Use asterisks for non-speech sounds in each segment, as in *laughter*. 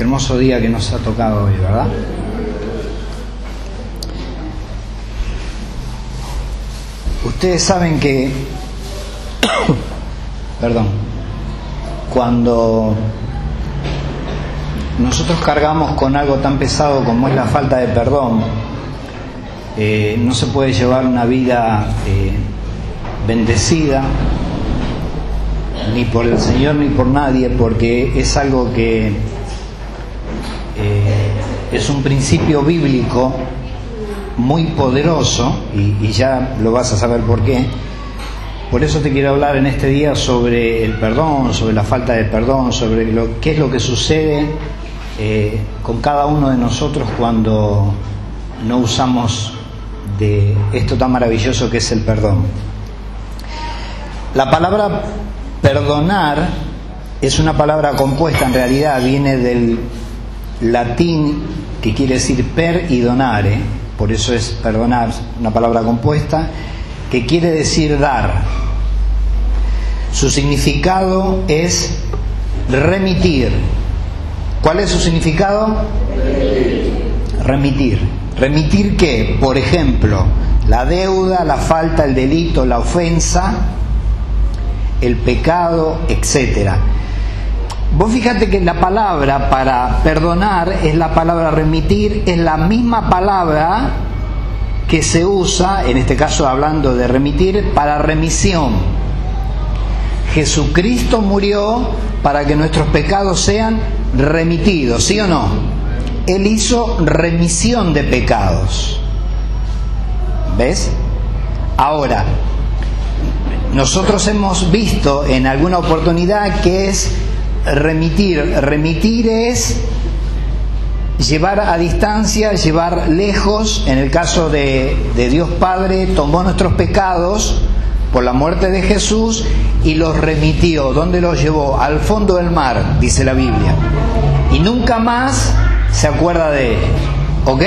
Hermoso día que nos ha tocado hoy, ¿verdad? Ustedes saben que, *coughs* perdón, cuando nosotros cargamos con algo tan pesado como es la falta de perdón, eh, no se puede llevar una vida eh, bendecida ni por el Señor ni por nadie, porque es algo que eh, es un principio bíblico muy poderoso, y, ya lo vas a saber por qué. Por eso te quiero hablar en este día sobre el perdón, sobre la falta de perdón, sobre lo, qué es lo que sucede eh, con cada uno de nosotros cuando no usamos de esto tan maravilloso que es el perdón. La palabra perdonar es una palabra compuesta, en realidad viene del latín que quiere decir per y donare, por eso es perdonar, una palabra compuesta, que quiere decir dar. Su significado es remitir. ¿Cuál es su significado? Remitir. ¿Remitir qué? Por ejemplo, la deuda, la falta, el delito, la ofensa, el pecado, etcétera. Vos fíjate que la palabra para perdonar es la palabra remitir, es la misma palabra que se usa, en este caso hablando de remitir, para remisión. Jesucristo murió para que nuestros pecados sean remitidos, ¿sí o no? Él hizo remisión de pecados. ¿Ves? Ahora, nosotros hemos visto en alguna oportunidad que es remitir. Remitir es llevar a distancia, llevar lejos, en el caso de, Dios Padre, tomó nuestros pecados por la muerte de Jesús y los remitió. ¿Dónde los llevó? Al fondo del mar, dice la Biblia. Y nunca más se acuerda de él. ¿Ok?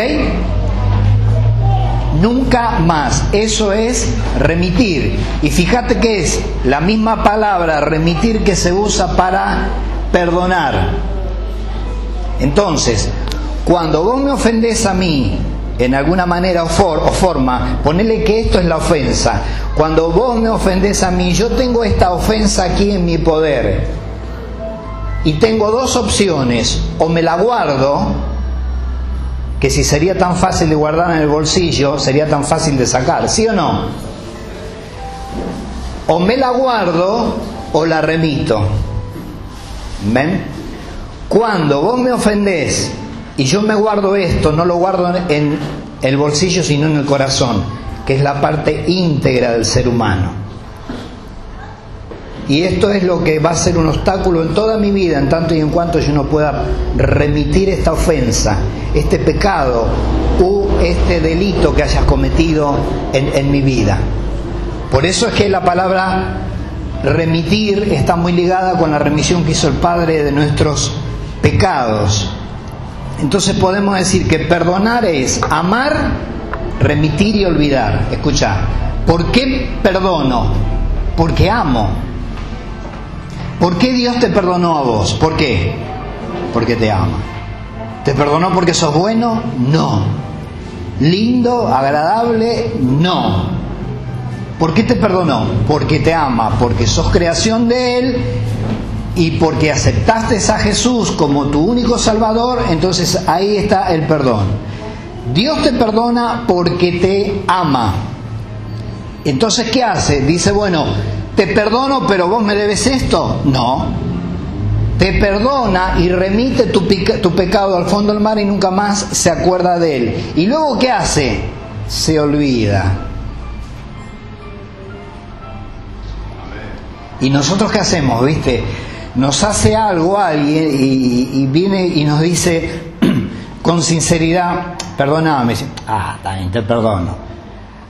Nunca más. Eso es remitir. Y fíjate que es la misma palabra remitir que se usa para perdonar. Entonces, cuando vos me ofendés a mí en alguna manera o, for, o, forma, ponele que esto es la ofensa. Cuando vos me ofendés a mí, yo tengo esta ofensa aquí en mi poder. Y tengo dos opciones. O me la guardo, que si sería tan fácil de guardar en el bolsillo, sería tan fácil de sacar, ¿sí o no? O me la guardo o la remito. ¿Ven? Cuando vos me ofendés y yo me guardo esto, no lo guardo en el bolsillo sino en el corazón, que es la parte íntegra del ser humano. Y esto es lo que va a ser un obstáculo en toda mi vida, en tanto y en cuanto yo no pueda remitir esta ofensa, este pecado u este delito que hayas cometido en, en mi vida. Por eso es que la palabra remitir está muy ligada con la remisión que hizo el Padre de nuestros pecados. Entonces podemos decir que perdonar es amar, remitir y olvidar. Escucha, ¿por qué perdono? Porque amo. ¿Por qué Dios te perdonó a vos? ¿Por qué? Porque te ama. ¿Te perdonó porque sos bueno? No. ¿Lindo? ¿Agradable? No. ¿Por qué te perdonó? Porque te ama, porque sos creación de Él y porque aceptaste a Jesús como tu único Salvador, entonces ahí está el perdón. Dios te perdona porque te ama. Entonces, ¿qué hace? Dice, bueno, te perdono, pero vos me debes esto. No. Te perdona y remite tu, pecado al fondo del mar y nunca más se acuerda de él. ¿Y luego qué hace? Se olvida. ¿Y nosotros qué hacemos? ¿Viste? Nos hace algo alguien y, y viene y nos dice *clears throat* con sinceridad, perdóname. Ah, también te perdono.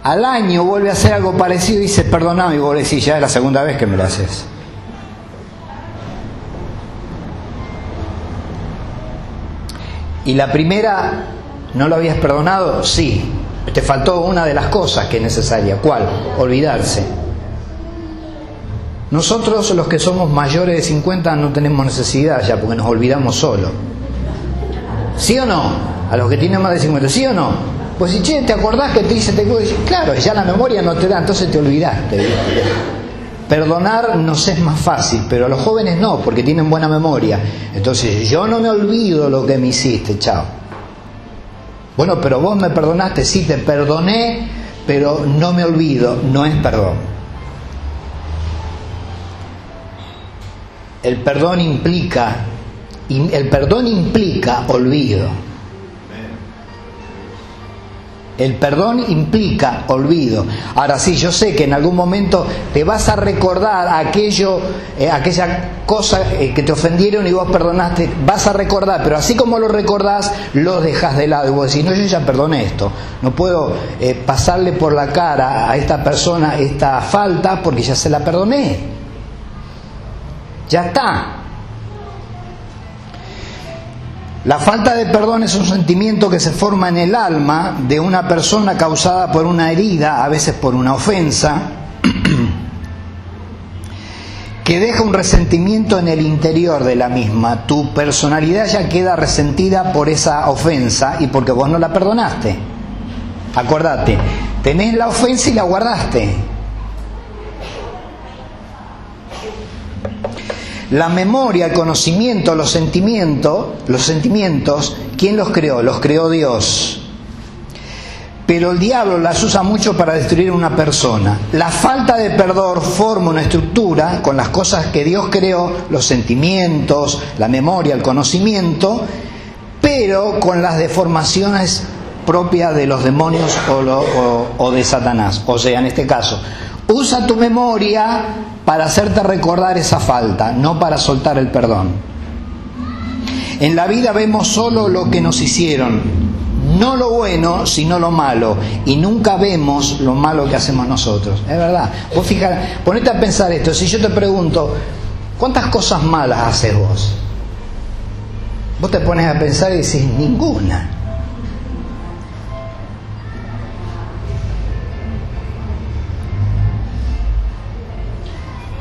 Al año vuelve a hacer algo parecido y dice, perdóname, y vos decís, ya es la segunda vez que me lo haces. Y la primera, ¿no lo habías perdonado? Sí. Te faltó una de las cosas que es necesaria. ¿Cuál? Olvidarse. Nosotros los que somos mayores de 50 no tenemos necesidad ya porque nos olvidamos solo. ¿Sí o no? A los que tienen más de 50, ¿sí o no? Pues si, che, ¿te acordás que te hice te Claro, ya la memoria no te da, entonces te olvidaste. Perdonar nos es más fácil, pero a los jóvenes no, porque tienen buena memoria. Entonces, yo no me olvido lo que me hiciste, chao. Bueno, pero vos me perdonaste, sí, te perdoné, pero no me olvido, no es perdón. El perdón implica, el perdón implica olvido. El perdón implica olvido. Ahora sí, yo sé que en algún momento te vas a recordar aquello, eh, aquella cosa eh, que te ofendieron y vos perdonaste, vas a recordar, pero así como lo recordás, lo dejas de lado y vos decís, no, yo ya perdoné esto, no puedo eh, pasarle por la cara a esta persona esta falta porque ya se la perdoné. Ya está. La falta de perdón es un sentimiento que se forma en el alma de una persona causada por una herida, a veces por una ofensa, *clears throat* que deja un resentimiento en el interior de la misma. Tu personalidad ya queda resentida por esa ofensa y porque vos no la perdonaste. Acordate, tenés la ofensa y la guardaste. La memoria, el conocimiento, los sentimientos, los sentimientos, ¿quién los creó? Los creó Dios. Pero el diablo las usa mucho para destruir a una persona. La falta de perdón forma una estructura con las cosas que Dios creó, los sentimientos, la memoria, el conocimiento, pero con las deformaciones propias de los demonios o, o de Satanás. O sea, en este caso, usa tu memoria para hacerte recordar esa falta, no para soltar el perdón. En la vida vemos solo lo que nos hicieron, no lo bueno, sino lo malo, y nunca vemos lo malo que hacemos nosotros. Es verdad. Vos fija, ponete a pensar esto, si yo te pregunto, ¿cuántas cosas malas haces vos? Vos te pones a pensar y decís, ninguna.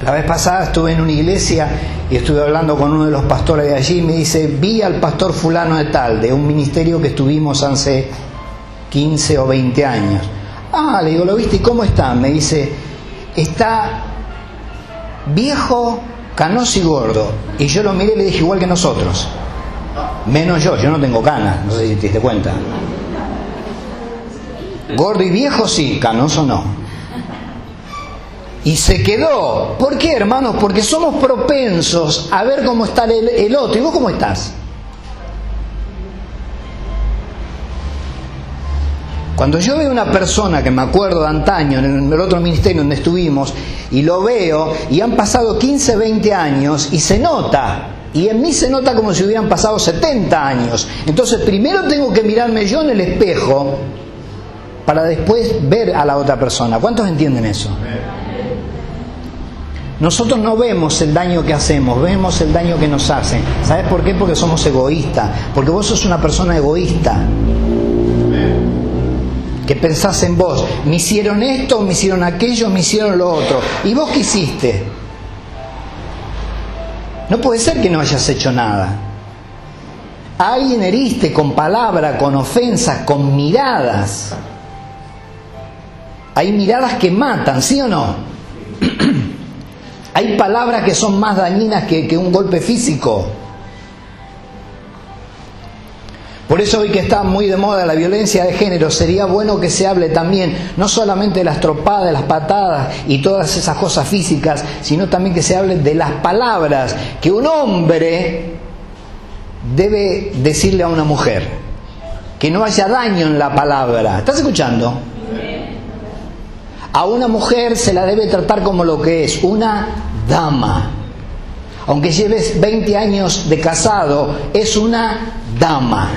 La vez pasada estuve en una iglesia y estuve hablando con uno de los pastores de allí y me dice, vi al pastor fulano de tal, de un ministerio que estuvimos hace 15 o 20 años. Ah, le digo, ¿lo viste? ¿Y cómo está? Me dice, está viejo, canoso y gordo. Y yo lo miré y le dije, igual que nosotros. Menos yo, yo no tengo canas, no sé si te diste cuenta. Gordo y viejo sí, canoso no. Y se quedó. ¿Por qué, hermanos? Porque somos propensos a ver cómo está el, otro. ¿Y vos cómo estás? Cuando yo veo una persona que me acuerdo de antaño, en el otro ministerio donde estuvimos, y lo veo, y han pasado 15, 20 años, y se nota, y en mí se nota como si hubieran pasado 70 años. Entonces primero tengo que mirarme yo en el espejo para después ver a la otra persona. ¿Cuántos entienden eso? Nosotros no vemos el daño que hacemos, vemos el daño que nos hacen. ¿Sabes por qué? Porque somos egoístas. Porque vos sos una persona egoísta. Que pensás en vos. Me hicieron esto, me hicieron aquello, me hicieron lo otro. ¿Y vos qué hiciste? No puede ser que no hayas hecho nada. alguien heriste con palabra, con ofensas, con miradas. Hay miradas que matan, ¿sí o no? *clears throat* Hay palabras que son más dañinas que, un golpe físico. Por eso hoy que está muy de moda la violencia de género, sería bueno que se hable también no solamente de las tropadas, de las patadas y todas esas cosas físicas, sino también que se hable de las palabras que un hombre debe decirle a una mujer. Que no haya daño en la palabra. ¿Estás escuchando? A una mujer se la debe tratar como lo que es, una dama. Aunque lleves 20 años de casado, es una dama.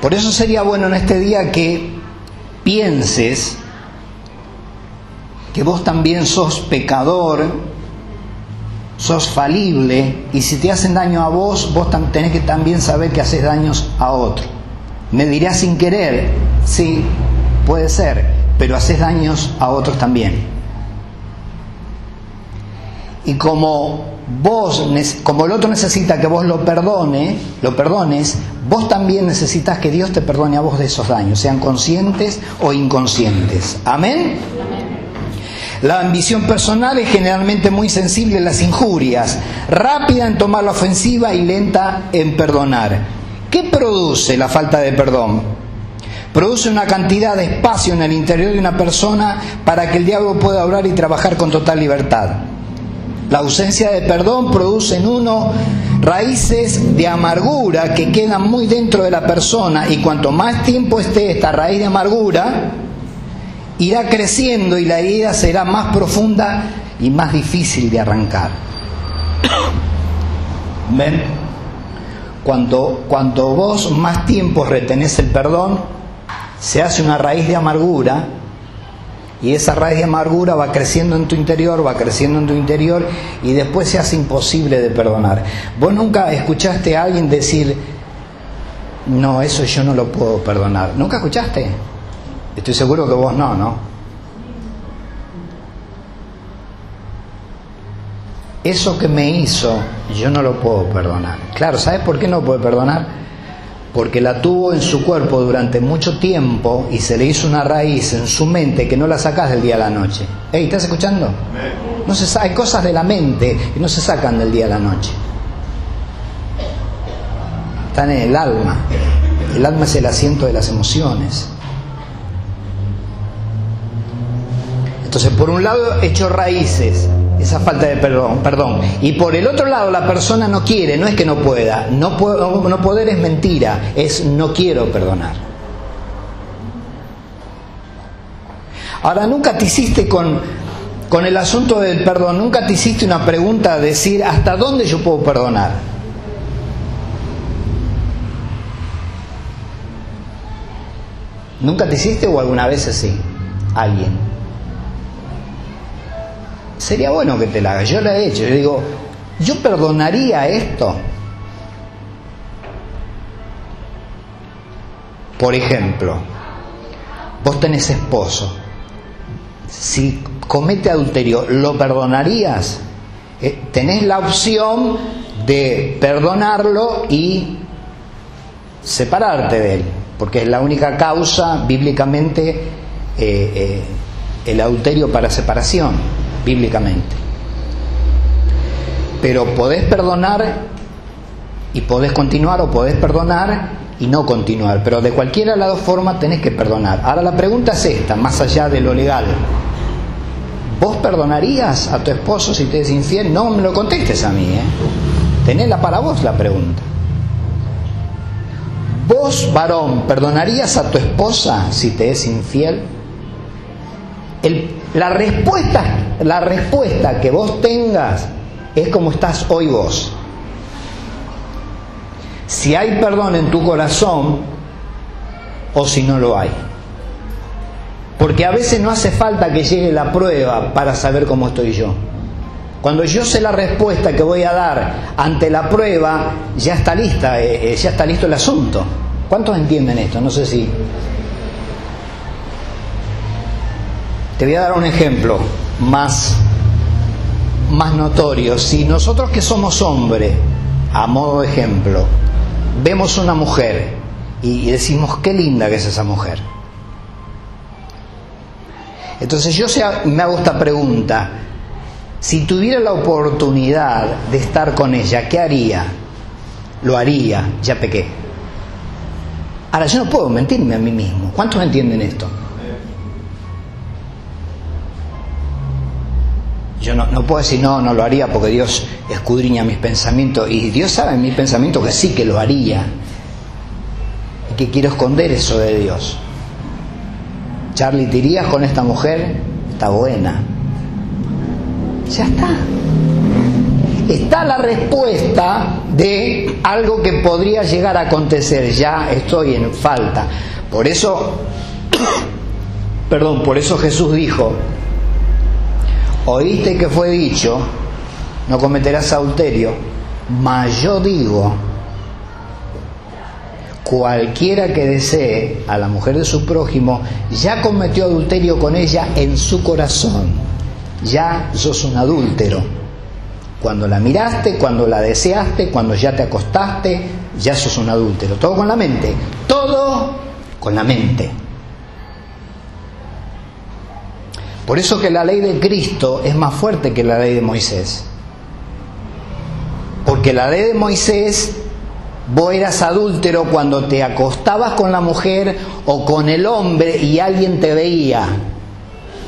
Por eso sería bueno en este día que pienses que vos también sos pecador, sos falible y si te hacen daño a vos, vos tenés que también saber que haces daños a otro. Me dirás sin querer, sí, puede ser, pero haces daños a otros también. Y como vos, como el otro necesita que vos lo perdone, lo perdones, vos también necesitas que Dios te perdone a vos de esos daños, sean conscientes o inconscientes. Amén. La ambición personal es generalmente muy sensible a las injurias, rápida en tomar la ofensiva y lenta en perdonar. ¿Qué produce la falta de perdón? Produce una cantidad de espacio en el interior de una persona para que el diablo pueda obrar y trabajar con total libertad. La ausencia de perdón produce en uno raíces de amargura que quedan muy dentro de la persona y cuanto más tiempo esté esta raíz de amargura, irá creciendo y la herida será más profunda y más difícil de arrancar. *coughs* ¿Ven? Cuando, cuando vos más tiempo retenés el perdón, se hace una raíz de amargura y esa raíz de amargura va creciendo en tu interior, va creciendo en tu interior y después se hace imposible de perdonar. Vos nunca escuchaste a alguien decir, no, eso yo no lo puedo perdonar. ¿Nunca escuchaste? Estoy seguro que vos no, ¿no? Eso que me hizo, yo no lo puedo perdonar. Claro, ¿sabes por qué no puedo perdonar? Porque la tuvo en su cuerpo durante mucho tiempo y se le hizo una raíz en su mente que no la sacas del día a la noche. ¿Ey, ¿estás escuchando? No se, hay cosas de la mente que no se sacan del día a la noche. Están en el alma. El alma es el asiento de las emociones. Entonces, por un lado, hecho raíces, esa falta de perdón, perdón. Y por el otro lado, la persona no quiere, no es que no pueda. No, puedo, no poder es mentira, es no quiero perdonar. Ahora, nunca te hiciste con, con el asunto del perdón, nunca te hiciste una pregunta de decir, ¿hasta dónde yo puedo perdonar? ¿Nunca te hiciste o alguna vez sí? Alguien. Sería bueno que te la hagas. Yo la he hecho. Yo digo, yo perdonaría esto. Por ejemplo, vos tenés esposo. Si comete adulterio, ¿lo perdonarías? Eh, tenés la opción de perdonarlo y separarte de él, porque es la única causa bíblicamente eh, eh, el adulterio para separación bíblicamente. Pero podés perdonar y podés continuar o podés perdonar y no continuar. Pero de cualquiera de las dos formas tenés que perdonar. Ahora la pregunta es esta, más allá de lo legal. ¿Vos perdonarías a tu esposo si te es infiel? No me lo contestes a mí, ¿eh? Tenela para vos la pregunta. ¿Vos, varón, perdonarías a tu esposa si te es infiel? La, respuesta, la respuesta que vos tengas es como estás hoy vos. Si hay perdón en tu corazón o si no lo hay. Porque a veces no hace falta que llegue la prueba para saber cómo estoy yo. Cuando yo sé la respuesta que voy a dar ante la prueba, ya está lista, eh, eh, ya está listo el asunto. ¿Cuántos entienden esto? No sé si Te voy a dar un ejemplo más, más notorio. Si nosotros que somos hombres, a modo de ejemplo, vemos una mujer y, decimos, qué linda que es esa mujer. Entonces yo me hago esta pregunta, si tuviera la oportunidad de estar con ella, ¿qué haría? Lo haría, ya pequé. Ahora, yo no puedo mentirme a mí mismo. ¿Cuántos entienden esto? Yo no, puedo decir, no, no lo haría porque Dios escudriña mis pensamientos. Y Dios sabe en mis pensamientos que sí que lo haría. Y que quiero esconder eso de Dios. Charlie, ¿te con esta mujer? Está buena. Ya está. Está la respuesta de algo que podría llegar a acontecer. Ya estoy en falta. Por eso, *coughs* perdón, por eso Jesús dijo, oíste que fue dicho, no cometerás adulterio, mas yo digo, cualquiera que desee a la mujer de su prójimo, ya cometió adulterio con ella en su corazón, ya sos un adúltero. cuando la miraste, cuando la deseaste, cuando ya te acostaste, ya sos un adúltero. Todo con la mente. Todo con la mente. Por eso que la ley de Cristo es más fuerte que la ley de Moisés. Porque la ley de Moisés, vos eras adúltero cuando te acostabas con la mujer o con el hombre y alguien te veía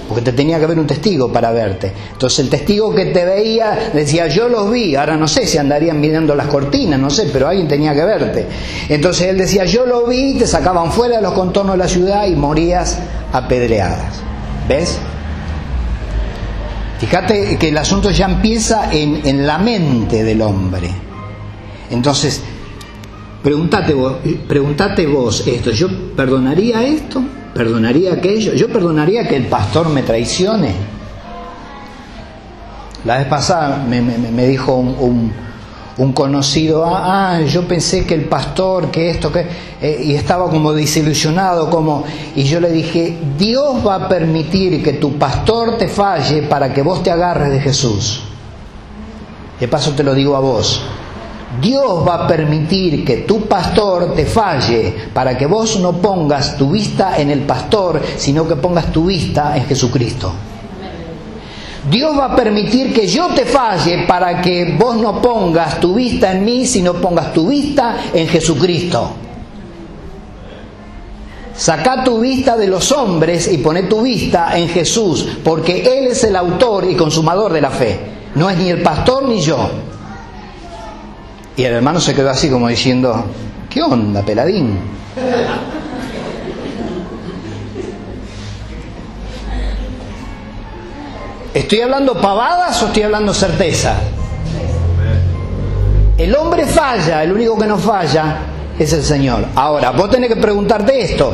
porque te tenía que haber un testigo para verte. Entonces el testigo que te veía decía, yo los vi, ahora no sé si andarían mirando las cortinas, no sé, pero alguien tenía que verte. Entonces él decía, yo lo vi, te sacaban fuera de los contornos de la ciudad y morías apedreadas. ¿Ves? Fíjate que el asunto ya empieza en, en la mente del hombre. Entonces, pregúntate vos, vos esto, ¿yo perdonaría esto? ¿Perdonaría aquello? ¿Yo perdonaría que el pastor me traicione? La vez pasada me, dijo un, conocido, ah, ah, yo pensé que el pastor, que esto, que... Eh, y estaba como desilusionado, como... Y yo le dije, Dios va a permitir que tu pastor te falle para que vos te agarres de Jesús. De paso te lo digo a vos. Dios va a permitir que tu pastor te falle para que vos no pongas tu vista en el pastor, sino que pongas tu vista en Jesucristo. Dios va a permitir que yo te falle para que vos no pongas tu vista en mí, sino pongas tu vista en Jesucristo. Saca tu vista de los hombres y poné tu vista en Jesús, porque Él es el autor y consumador de la fe. No es ni el pastor ni yo. Y el hermano se quedó así como diciendo, ¿qué onda, peladín? ¿Estoy hablando pavadas o estoy hablando certeza? El hombre falla, el único que no falla es el Señor. Ahora, vos tenés que preguntarte esto.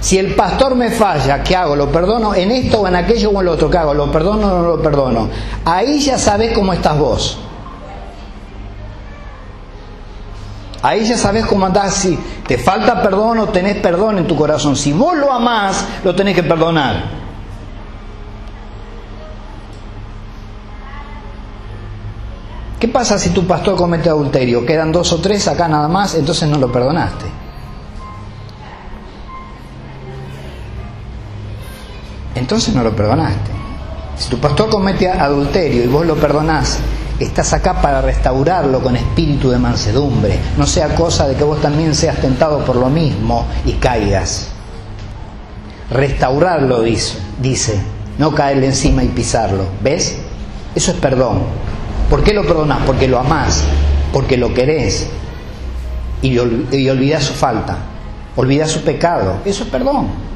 Si el pastor me falla, ¿qué hago? ¿Lo perdono en esto o en aquello o en lo otro? ¿Qué hago? ¿Lo perdono o no lo perdono? Ahí ya sabés cómo estás vos. Ahí ya sabes cómo andás, si te falta perdón o tenés perdón en tu corazón. Si vos lo amás, lo tenés que perdonar. ¿Qué pasa si tu pastor comete adulterio? Quedan dos o tres acá nada más, entonces no lo perdonaste. Entonces no lo perdonaste. Si tu pastor comete adulterio y vos lo perdonás, Estás acá para restaurarlo con espíritu de mansedumbre. No sea cosa de que vos también seas tentado por lo mismo y caigas. Restaurarlo, dice, dice no caerle encima y pisarlo. ¿Ves? Eso es perdón. ¿Por qué lo perdonás? Porque lo amás, porque lo querés y, y olvidás su falta, olvidás su pecado. Eso es perdón.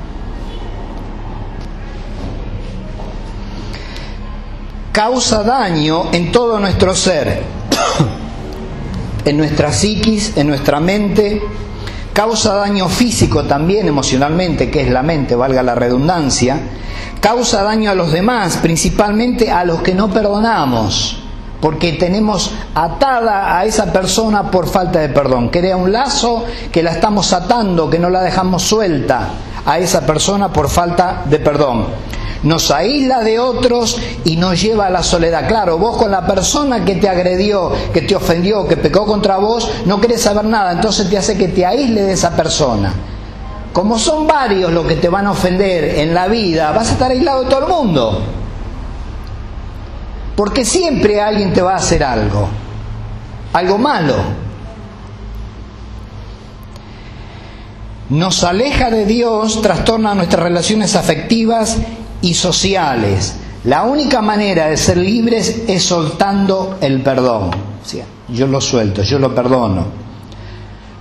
causa daño en todo nuestro ser, *coughs* en nuestra psiquis, en nuestra mente, causa daño físico también, emocionalmente, que es la mente, valga la redundancia, causa daño a los demás, principalmente a los que no perdonamos, porque tenemos atada a esa persona por falta de perdón. Crea un lazo que la estamos atando, que no la dejamos suelta a esa persona por falta de perdón nos aísla de otros y nos lleva a la soledad. Claro, vos con la persona que te agredió, que te ofendió, que pecó contra vos, no querés saber nada, entonces te hace que te aísle de esa persona. Como son varios los que te van a ofender en la vida, vas a estar aislado de todo el mundo. Porque siempre alguien te va a hacer algo, algo malo. Nos aleja de Dios, trastorna nuestras relaciones afectivas y sociales. La única manera de ser libres es soltando el perdón. yo lo suelto, yo lo perdono.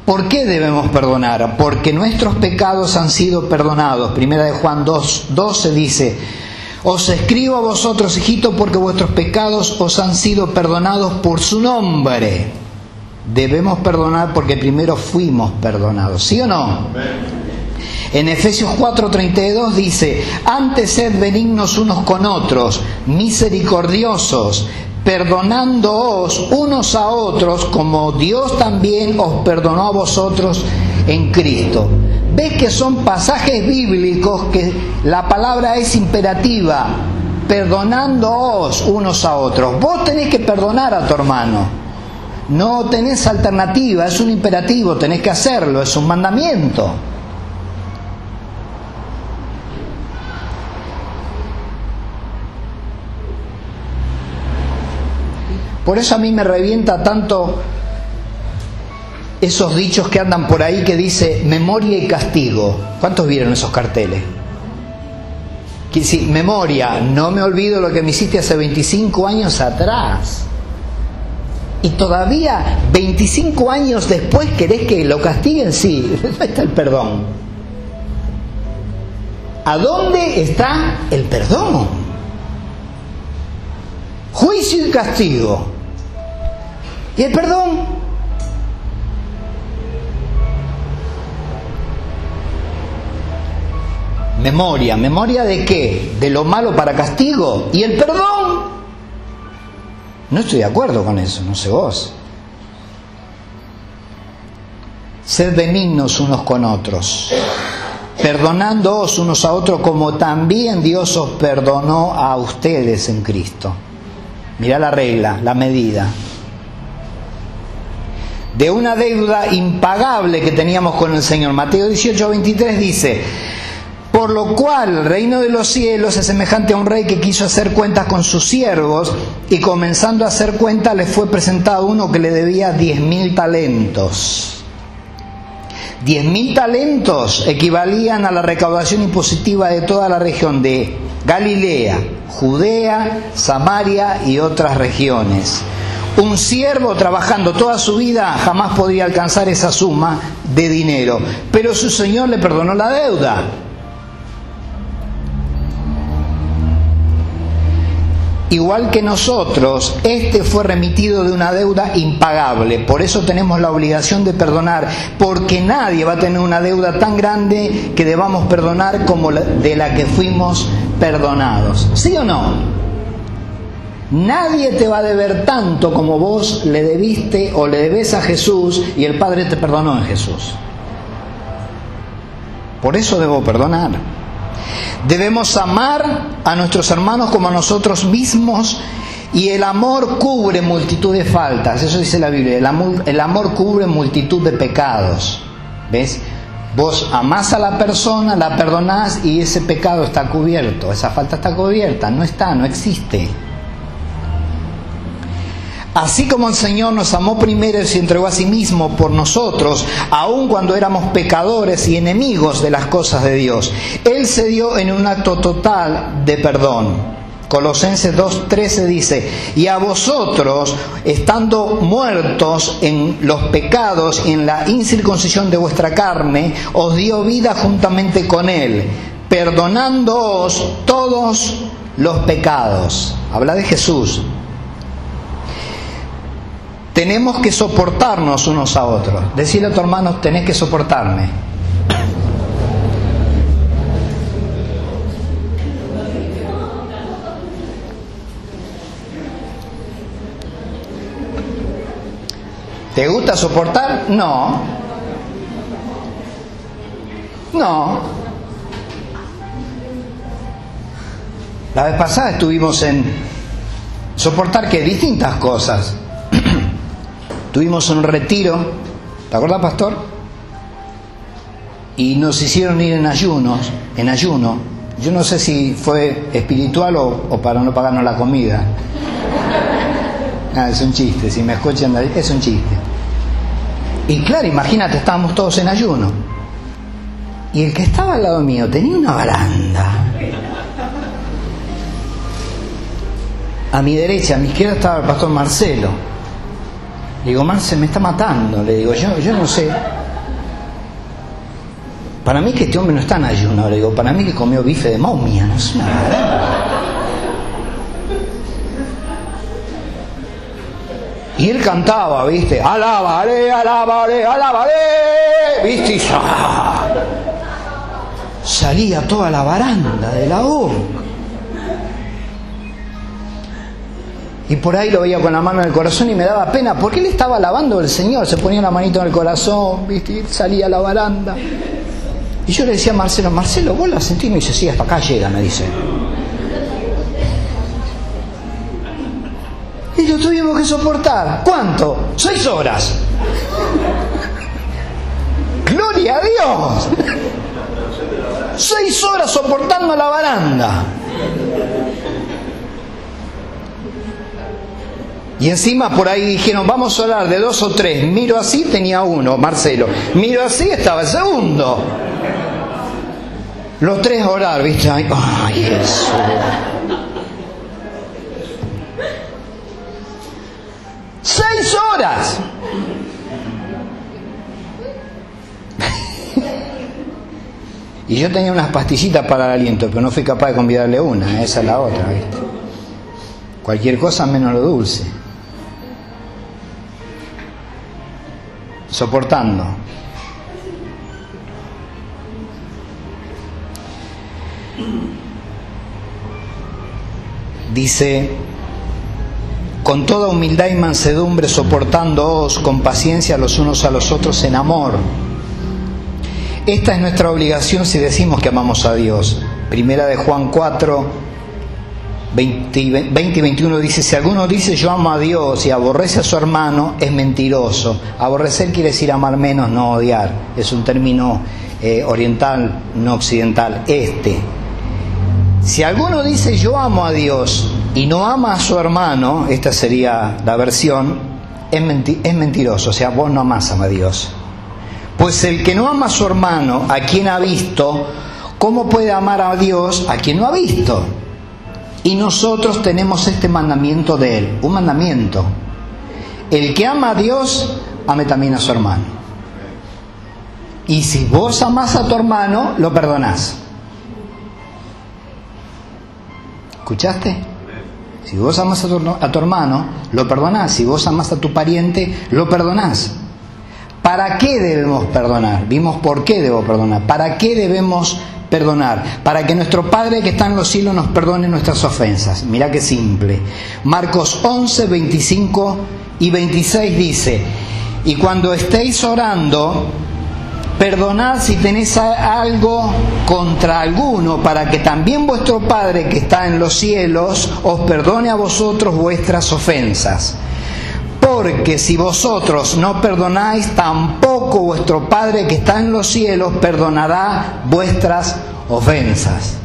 ¿Por qué debemos perdonar? Porque nuestros pecados han sido perdonados. Primera de Juan 2, 12 dice, os escribo a vosotros, hijitos, porque vuestros pecados os han sido perdonados por su nombre. Debemos perdonar porque primero fuimos perdonados, ¿sí o no? En Efesios 4:32 dice, antes sed benignos unos con otros, misericordiosos, perdonándoos unos a otros como Dios también os perdonó a vosotros en Cristo. Ves que son pasajes bíblicos que la palabra es imperativa. perdonándoos unos a otros. Vos tenés que perdonar a tu hermano. No tenés alternativa, es un imperativo, tenés que hacerlo, es un mandamiento. Por eso a mí me revienta tanto esos dichos que andan por ahí que dice memoria y castigo. ¿Cuántos vieron esos carteles? Que si, memoria, no me olvido lo que me hiciste hace 25 años atrás. Y todavía 25 años después querés que lo castiguen, sí, *laughs* ¿dónde está el perdón? ¿A dónde está el perdón? Juicio y castigo. ¿Y el perdón? Memoria. ¿Memoria de qué? ¿De lo malo para castigo? ¿Y el perdón? No estoy de acuerdo con eso, no sé vos. Sed benignos unos con otros, perdonándoos unos a otros como también Dios os perdonó a ustedes en Cristo. Mirá la regla, la medida. De una deuda impagable que teníamos con el Señor. Mateo 18, 23 dice, por lo cual el reino de los cielos es semejante a un rey que quiso hacer cuentas con sus siervos y comenzando a hacer cuentas le fue presentado uno que le debía diez mil talentos. Diez mil talentos equivalían a la recaudación impositiva de toda la región de Galilea, Judea, Samaria y otras regiones. Un siervo trabajando toda su vida jamás podría alcanzar esa suma de dinero, pero su señor le perdonó la deuda. Igual que nosotros, este fue remitido de una deuda impagable. Por eso tenemos la obligación de perdonar, porque nadie va a tener una deuda tan grande que debamos perdonar como de la que fuimos perdonados. ¿Sí o no? Nadie te va a deber tanto como vos le debiste o le debes a Jesús y el Padre te perdonó en Jesús. Por eso debo perdonar. Debemos amar a nuestros hermanos como a nosotros mismos y el amor cubre multitud de faltas. Eso dice la Biblia. El amor, cubre multitud de pecados. ¿Ves? Vos amás a la persona, la perdonás y ese pecado está cubierto, esa falta está cubierta, no está, no existe. Así como el Señor nos amó primero y se entregó a sí mismo por nosotros, aun cuando éramos pecadores y enemigos de las cosas de Dios, Él se dio en un acto total de perdón. Colosenses 2.13 dice, y a vosotros, estando muertos en los pecados y en la incircuncisión de vuestra carne, os dio vida juntamente con Él, perdonándoos todos los pecados. Habla de Jesús, tenemos que soportarnos unos a otros. Decirle a tu hermano, tenés que soportarme. ¿Te gusta soportar? No. No. La vez pasada estuvimos en soportar que distintas cosas. Tuvimos un retiro, ¿te acuerdas, pastor? Y nos hicieron ir en ayunos, en ayuno. Yo no sé si fue espiritual o, para no pagarnos la comida. Ah, es un chiste, si me escuchan, es un chiste. Y claro, imagínate, estábamos todos en ayuno. Y el que estaba al lado mío tenía una baranda. A mi derecha, a mi izquierda estaba el pastor Marcelo. Le digo, Marce, me está matando. Le digo, yo, yo no sé. Para mí que este hombre no está en ayuno. Le digo, para mí que comió bife de momia. No sé Y él cantaba, ¿viste? Alabaré, alabaré, alabaré. ¿Viste? Y salía toda la baranda de la boca. Y por ahí lo veía con la mano en el corazón y me daba pena, porque él estaba alabando al Señor, se ponía la manito en el corazón, ¿viste? Salía a la baranda. Y yo le decía a Marcelo, Marcelo, vos la sentís, me dice, sí, hasta acá llega, me dice. Y lo tuvimos que soportar. ¿Cuánto? Seis horas. Gloria a Dios. Seis horas soportando la baranda. Y encima por ahí dijeron, vamos a hablar de dos o tres. Miro así, tenía uno, Marcelo. Miro así, estaba el segundo. Los tres orar, ¿viste? Ay, ay Jesús. Seis horas. y yo tenía unas pastillitas para el aliento, pero no fui capaz de convidarle una, esa es la otra, ¿viste? Cualquier cosa menos lo dulce. Soportando. Dice con toda humildad y mansedumbre soportándoos con paciencia los unos a los otros en amor. Esta es nuestra obligación si decimos que amamos a Dios. Primera de Juan 4, 20, y 21 dice, si alguno dice yo amo a Dios y aborrece a su hermano, es mentiroso. Aborrecer quiere decir amar menos, no odiar. Es un término eh, oriental, no occidental, este. Si alguno dice yo amo a Dios y no ama a su hermano, esta sería la versión, es, es mentiroso, o sea, vos no amás a Dios. Pues el que no ama a su hermano, a quien ha visto, ¿cómo puede amar a Dios a quien no ha visto? Y nosotros tenemos este mandamiento de Él, un mandamiento. El que ama a Dios, ame también a su hermano. Y si vos amás a tu hermano, lo perdonás. ¿Escuchaste? Si vos amas a tu, hermano, lo perdonás. Si vos amas a tu pariente, lo perdonás. ¿Para qué debemos perdonar? Vimos por qué debo perdonar. ¿Para qué debemos perdonar? Para que nuestro Padre que está en los cielos nos perdone nuestras ofensas. Mirá qué simple. Marcos 11, 25 y 26 dice, y cuando estéis orando, Perdonad si tenéis algo contra alguno, para que también vuestro Padre que está en los cielos os perdone a vosotros vuestras ofensas. Porque si vosotros no perdonáis, tampoco vuestro Padre que está en los cielos perdonará vuestras ofensas.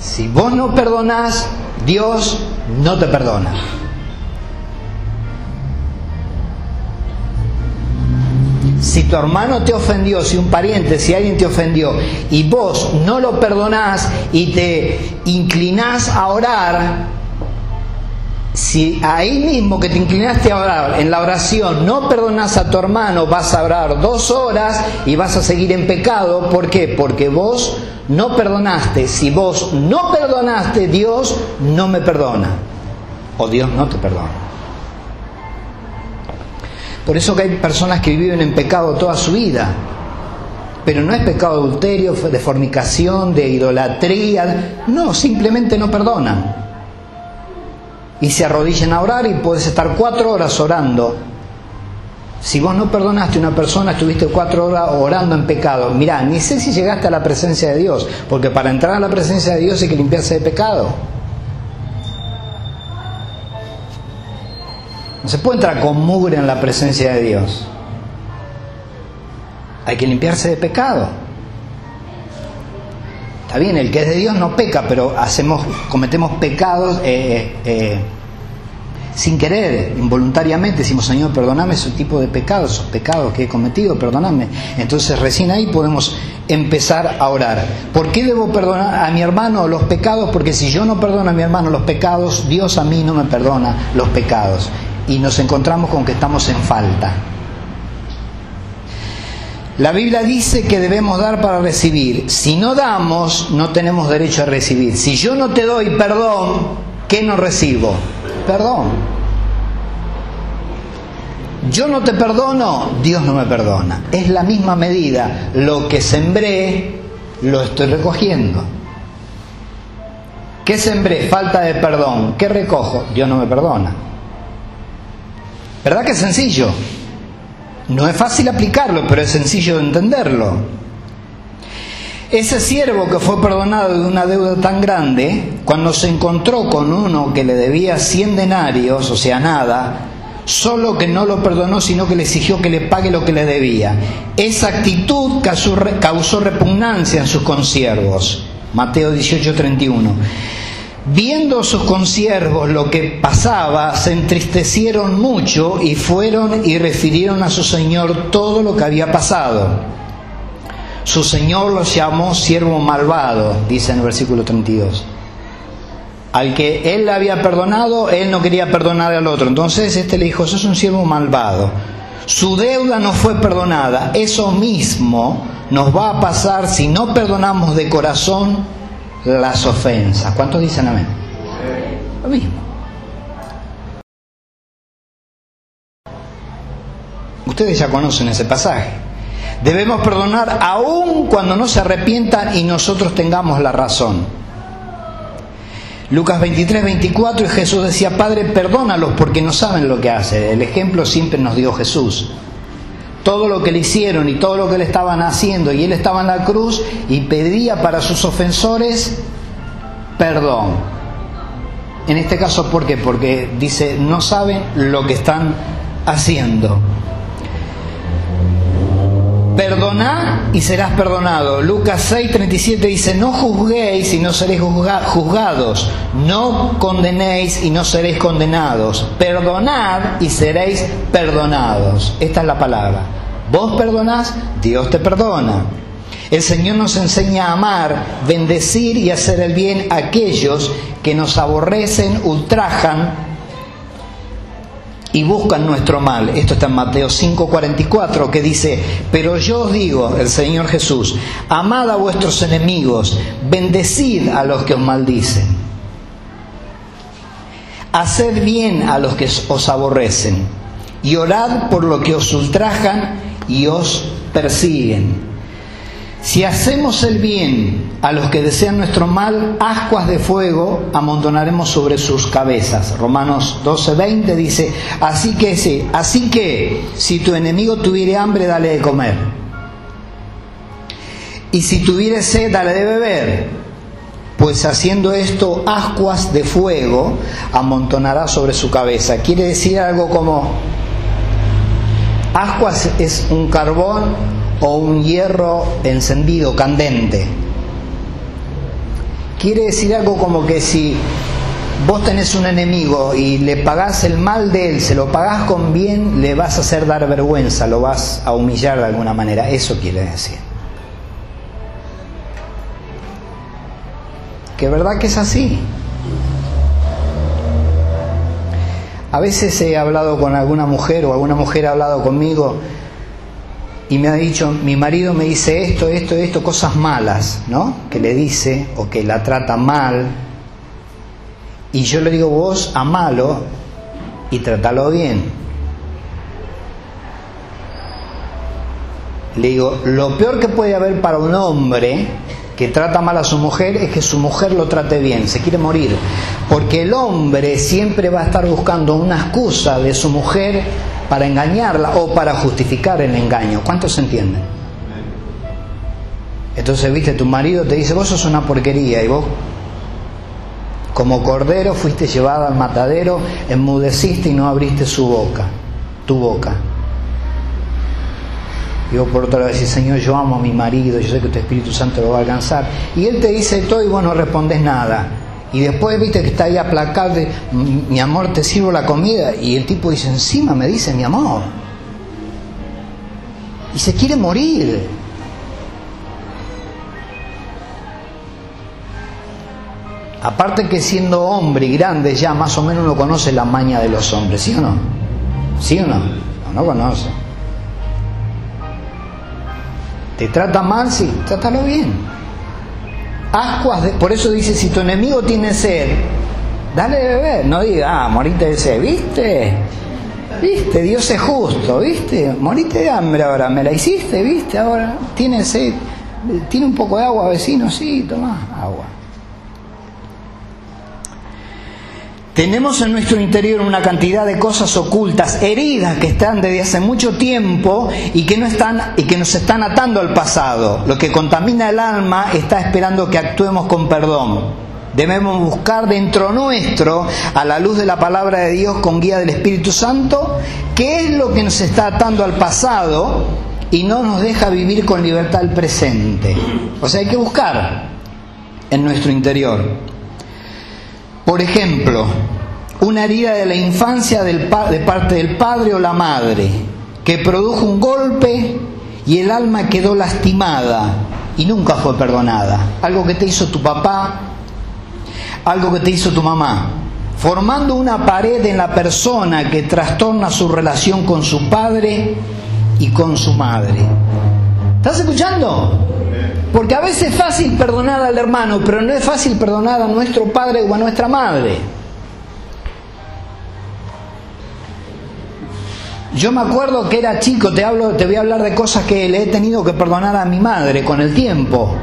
Si vos no perdonás, Dios no te perdona. Si tu hermano te ofendió, si un pariente, si alguien te ofendió y vos no lo perdonás y te inclinás a orar, si ahí mismo que te inclinaste a orar, en la oración, no perdonás a tu hermano, vas a orar dos horas y vas a seguir en pecado. ¿Por qué? Porque vos no perdonaste. Si vos no perdonaste, Dios no me perdona. O Dios no te perdona. Por eso que hay personas que viven en pecado toda su vida. Pero no es pecado de adulterio, de fornicación, de idolatría. No, simplemente no perdonan. Y se arrodillan a orar y puedes estar cuatro horas orando. Si vos no perdonaste a una persona, estuviste cuatro horas orando en pecado. Mirá, ni sé si llegaste a la presencia de Dios, porque para entrar a la presencia de Dios hay que limpiarse de pecado. Se puede entrar con mugre en la presencia de Dios. Hay que limpiarse de pecado. Está bien, el que es de Dios no peca, pero hacemos, cometemos pecados eh, eh, eh, sin querer, involuntariamente. Decimos, Señor, perdóname ese tipo de pecados, esos pecados que he cometido, perdóname. Entonces recién ahí podemos empezar a orar. ¿Por qué debo perdonar a mi hermano los pecados? Porque si yo no perdono a mi hermano los pecados, Dios a mí no me perdona los pecados y nos encontramos con que estamos en falta. La Biblia dice que debemos dar para recibir. Si no damos, no tenemos derecho a recibir. Si yo no te doy perdón, ¿qué no recibo? Perdón. Yo no te perdono, Dios no me perdona. Es la misma medida. Lo que sembré, lo estoy recogiendo. ¿Qué sembré? Falta de perdón. ¿Qué recojo? Dios no me perdona. ¿Verdad que es sencillo? No es fácil aplicarlo, pero es sencillo de entenderlo. Ese siervo que fue perdonado de una deuda tan grande, cuando se encontró con uno que le debía 100 denarios, o sea, nada, solo que no lo perdonó, sino que le exigió que le pague lo que le debía. Esa actitud causó repugnancia en sus consiervos. Mateo 18:31. Viendo sus consiervos lo que pasaba, se entristecieron mucho y fueron y refirieron a su señor todo lo que había pasado. Su señor los llamó siervo malvado, dice en el versículo 32. Al que él le había perdonado, él no quería perdonar al otro. Entonces este le dijo, sos un siervo malvado. Su deuda no fue perdonada. Eso mismo nos va a pasar si no perdonamos de corazón las ofensas. ¿Cuántos dicen amén? Lo mismo. Ustedes ya conocen ese pasaje. Debemos perdonar aun cuando no se arrepientan y nosotros tengamos la razón. Lucas 23, 24 y Jesús decía, Padre, perdónalos porque no saben lo que hacen. El ejemplo siempre nos dio Jesús todo lo que le hicieron y todo lo que le estaban haciendo, y él estaba en la cruz y pedía para sus ofensores perdón. En este caso, ¿por qué? Porque dice, no saben lo que están haciendo. Perdoná y serás perdonado. Lucas 6, 37 dice, no juzguéis y no seréis juzgados. No condenéis y no seréis condenados. Perdonad y seréis perdonados. Esta es la palabra. Vos perdonás, Dios te perdona. El Señor nos enseña a amar, bendecir y hacer el bien a aquellos que nos aborrecen, ultrajan y buscan nuestro mal. Esto está en Mateo 5:44 que dice, pero yo os digo, el Señor Jesús, amad a vuestros enemigos, bendecid a los que os maldicen, haced bien a los que os aborrecen y orad por lo que os ultrajan y os persiguen. Si hacemos el bien a los que desean nuestro mal, ascuas de fuego amontonaremos sobre sus cabezas. Romanos 12:20 dice, así que, sí, así que si tu enemigo tuviere hambre, dale de comer. Y si tuviere sed, dale de beber. Pues haciendo esto, ascuas de fuego amontonará sobre su cabeza. Quiere decir algo como, Ascuas es un carbón o un hierro encendido, candente. Quiere decir algo como que si vos tenés un enemigo y le pagás el mal de él, se lo pagás con bien, le vas a hacer dar vergüenza, lo vas a humillar de alguna manera. Eso quiere decir. Que verdad que es así. A veces he hablado con alguna mujer o alguna mujer ha hablado conmigo y me ha dicho, mi marido me dice esto, esto, esto, cosas malas, ¿no? Que le dice o que la trata mal. Y yo le digo, vos amalo y tratalo bien. Le digo, lo peor que puede haber para un hombre que trata mal a su mujer es que su mujer lo trate bien, se quiere morir. Porque el hombre siempre va a estar buscando una excusa de su mujer para engañarla o para justificar el engaño. ¿Cuántos se entienden? Entonces, viste, tu marido te dice, vos sos una porquería y vos como cordero fuiste llevada al matadero, enmudeciste y no abriste su boca, tu boca. Y vos por otra vez Señor, yo amo a mi marido, yo sé que tu Espíritu Santo lo va a alcanzar. Y él te dice todo y vos no respondes nada. Y después viste que está ahí aplacable, mi amor, te sirvo la comida. Y el tipo dice, encima me dice mi amor. Y se quiere morir. Aparte que siendo hombre y grande ya más o menos uno conoce la maña de los hombres, ¿sí o no? ¿Sí o no? No, no conoce. ¿Te trata mal? Sí, trátalo bien. Ascuas, de, por eso dice, si tu enemigo tiene sed, dale de beber. No diga, ah, morite de sed, ¿viste? ¿Viste? Dios es justo, ¿viste? Morite de hambre ahora, me la hiciste, ¿viste? Ahora tiene sed, tiene un poco de agua, vecino, sí, toma agua. Tenemos en nuestro interior una cantidad de cosas ocultas, heridas que están desde hace mucho tiempo y que no están y que nos están atando al pasado. Lo que contamina el alma está esperando que actuemos con perdón. Debemos buscar dentro nuestro, a la luz de la palabra de Dios con guía del Espíritu Santo, qué es lo que nos está atando al pasado y no nos deja vivir con libertad el presente. O sea, hay que buscar en nuestro interior. Por ejemplo, una herida de la infancia de parte del padre o la madre, que produjo un golpe y el alma quedó lastimada y nunca fue perdonada. Algo que te hizo tu papá, algo que te hizo tu mamá, formando una pared en la persona que trastorna su relación con su padre y con su madre. ¿Estás escuchando? Porque a veces es fácil perdonar al hermano, pero no es fácil perdonar a nuestro padre o a nuestra madre. Yo me acuerdo que era chico, te, hablo, te voy a hablar de cosas que le he tenido que perdonar a mi madre con el tiempo.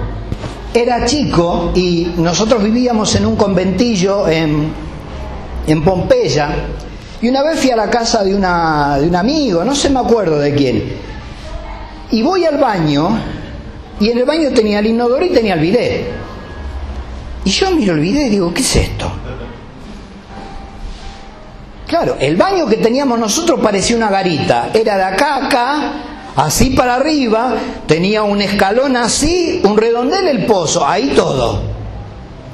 Era chico y nosotros vivíamos en un conventillo en, en Pompeya y una vez fui a la casa de, una, de un amigo, no sé me acuerdo de quién, y voy al baño y en el baño tenía el inodoro y tenía el bidet. Y yo miro el bidet y digo, ¿qué es esto? Claro, el baño que teníamos nosotros parecía una garita. Era de acá a acá, así para arriba, tenía un escalón así, un redondel el pozo, ahí todo.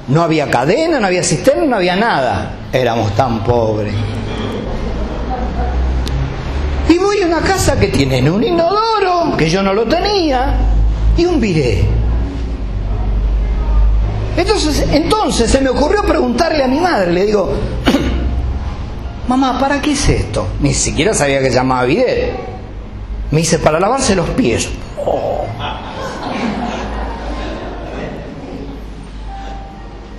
No había cadena, no había cisterna, no había nada. Éramos tan pobres. Y voy a una casa que tiene un inodoro, que yo no lo tenía, y un viré. Entonces, entonces se me ocurrió preguntarle a mi madre, le digo, *clears throat* mamá, ¿para qué es esto? Ni siquiera sabía que se llamaba bidet. Me dice, para lavarse los pies. Oh.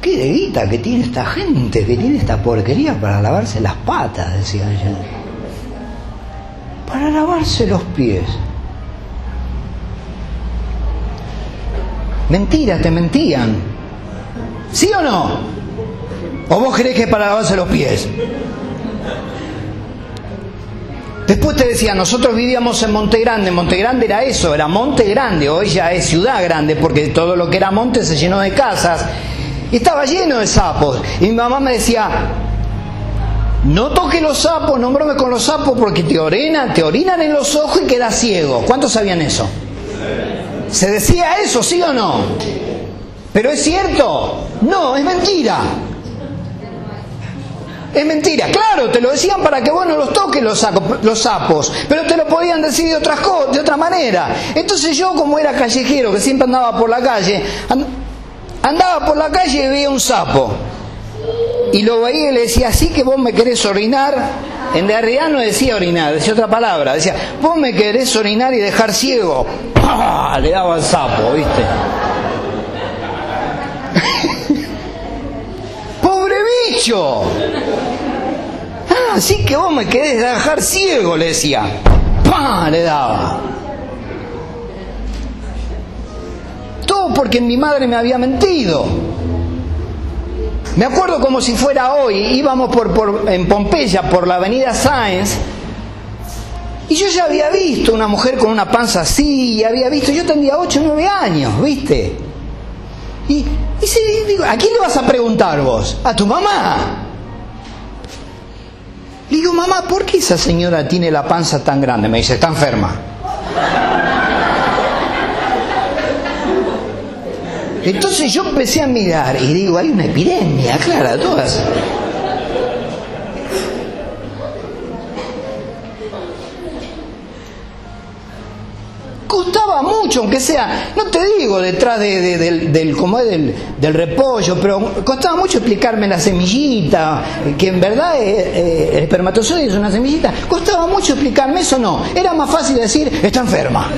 ¿Qué de que tiene esta gente, que tiene esta porquería para lavarse las patas? Decía ella. Para lavarse los pies. Mentiras, te mentían. ¿Sí o no? ¿O vos crees que para lavarse los pies? Después te decía, nosotros vivíamos en Monte Grande, Monte Grande era eso, era Monte Grande, hoy ya es ciudad grande, porque todo lo que era monte se llenó de casas, y estaba lleno de sapos. Y mi mamá me decía, no toques los sapos, no con los sapos porque te orinan, te orinan en los ojos y quedas ciego. ¿Cuántos sabían eso? ¿Se decía eso, sí o no? ¿Pero es cierto? No, es mentira. Es mentira. Claro, te lo decían para que vos no los toques los, sapos, pero te lo podían decir de, de otra manera. Entonces yo, como era callejero, que siempre andaba por la calle, andaba por la calle y veía un sapo. Y lo veía y le decía, así que vos me querés orinar. En realidad no decía orinar, decía otra palabra. Decía, vos me querés orinar y dejar ciego. Le daba el sapo, ¿viste? *laughs* ¡Pobre bicho! Ah, así que vos me querés dejar ciego, le decía. ¡Pah! Le daba. Todo porque mi madre me había mentido. Me acuerdo como si fuera hoy, íbamos por, en Pompeya por la avenida Sáenz y yo ya había visto una mujer con una panza así, y había visto, yo tendría 8 o 9 años, ¿viste? Y, y digo, ¿a quién le vas a preguntar vos? ¿A tu mamá? Le digo, mamá, ¿por qué esa señora tiene la panza tan grande? Me dice, está enferma. Entonces yo empecé a mirar y digo, hay una epidemia, clara, todas. Costaba mucho, aunque sea, no te digo detrás del, como del, del, repollo, pero costaba mucho explicarme la semillita, que en verdad eh, el espermatozoide es una semillita. Costaba mucho explicarme eso, no. Era más fácil decir, está enferma.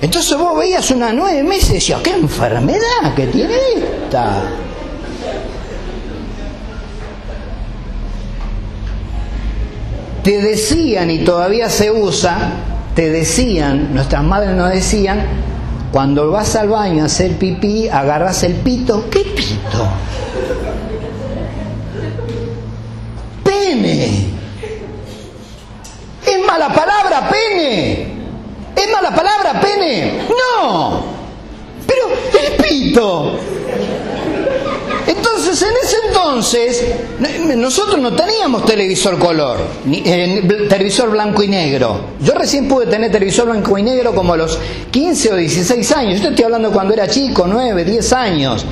Entonces vos veías una nueve meses y decías, qué enfermedad que tiene esta. Te decían, y todavía se usa, te decían, nuestras madres nos decían, cuando vas al baño a hacer pipí, agarras el pito. ¿Qué pito? Pene. Es mala palabra, pene. ¿Es mala palabra pene? No. Pero el pito. Entonces, en ese entonces, nosotros no teníamos televisor color, ni eh, televisor blanco y negro. Yo recién pude tener televisor blanco y negro como a los 15 o 16 años. Yo estoy hablando cuando era chico, 9, 10 años.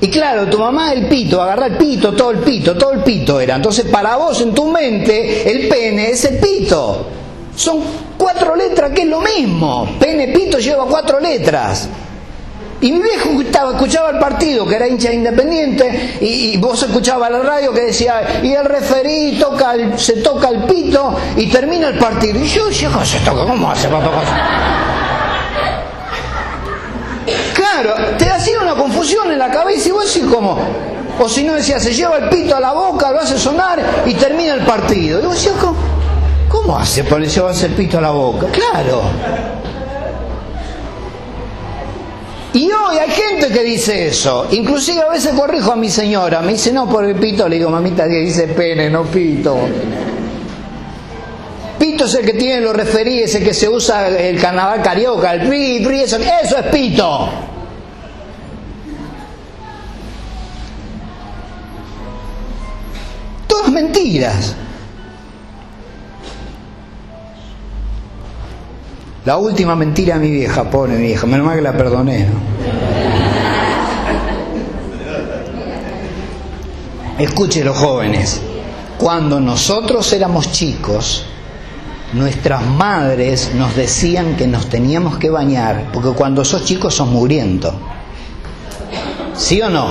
Y claro, tu mamá el pito, agarra el pito, todo el pito, todo el pito era. Entonces, para vos en tu mente, el pene es el pito. Son cuatro letras que es lo mismo. Pene, pito lleva cuatro letras. Y mi viejo escuchaba, el partido, que era hincha independiente, y, vos escuchabas la radio que decía, y el referí se toca el pito y termina el partido. Y yo ¿cómo se toca? ¿Cómo hace para Claro, te hacía una confusión en la cabeza y vos decís como, o si no decía, se lleva el pito a la boca, lo hace sonar y termina el partido. Y vos decías, ¿cómo, cómo hace para llevarse el pito a la boca? Claro. Y hoy hay gente que dice eso. Inclusive a veces corrijo a mi señora. Me dice, no, por el pito. Le digo, mamita, que dice pene, no pito. Pito es el que tiene los referíes, el que se usa el carnaval carioca, el pi, pi, eso, eso es pito. Todas mentiras. La última mentira de mi vieja, pobre mi vieja, menos mal que la perdoné. Escuche los jóvenes, cuando nosotros éramos chicos, nuestras madres nos decían que nos teníamos que bañar, porque cuando sos chicos sos muriendo. ¿Sí o no?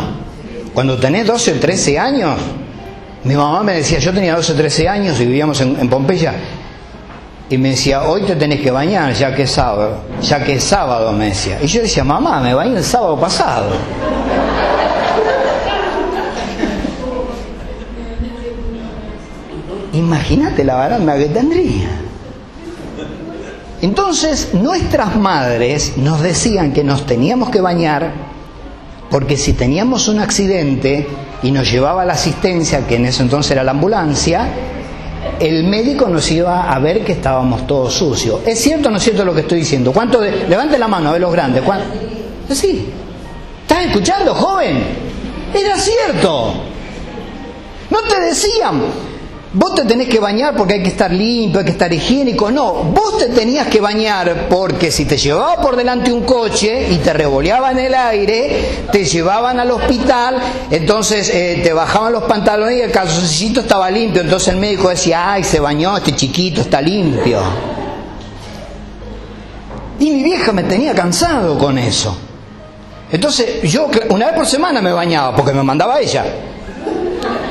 Cuando tenés 12 o 13 años, mi mamá me decía, yo tenía 12 o 13 años y vivíamos en Pompeya, y me decía, hoy te tenés que bañar ya que es sábado, ya que es sábado, me decía. Y yo decía, mamá, me bañé el sábado pasado. Imagínate la baranda que tendría. Entonces, nuestras madres nos decían que nos teníamos que bañar porque si teníamos un accidente y nos llevaba la asistencia, que en ese entonces era la ambulancia, el médico nos iba a ver que estábamos todos sucios. ¿Es cierto o no es cierto lo que estoy diciendo? ¿Cuánto de... Levante la mano a ver los grandes. ¿Cuánto? Sí. ¿Estás escuchando, joven? Era cierto. No te decían, Vos te tenés que bañar porque hay que estar limpio, hay que estar higiénico. No, vos te tenías que bañar porque si te llevaba por delante un coche y te revoleaba en el aire, te llevaban al hospital, entonces eh, te bajaban los pantalones y el calzoncito estaba limpio. Entonces el médico decía, ay, se bañó, este chiquito está limpio. Y mi vieja me tenía cansado con eso. Entonces yo una vez por semana me bañaba porque me mandaba ella.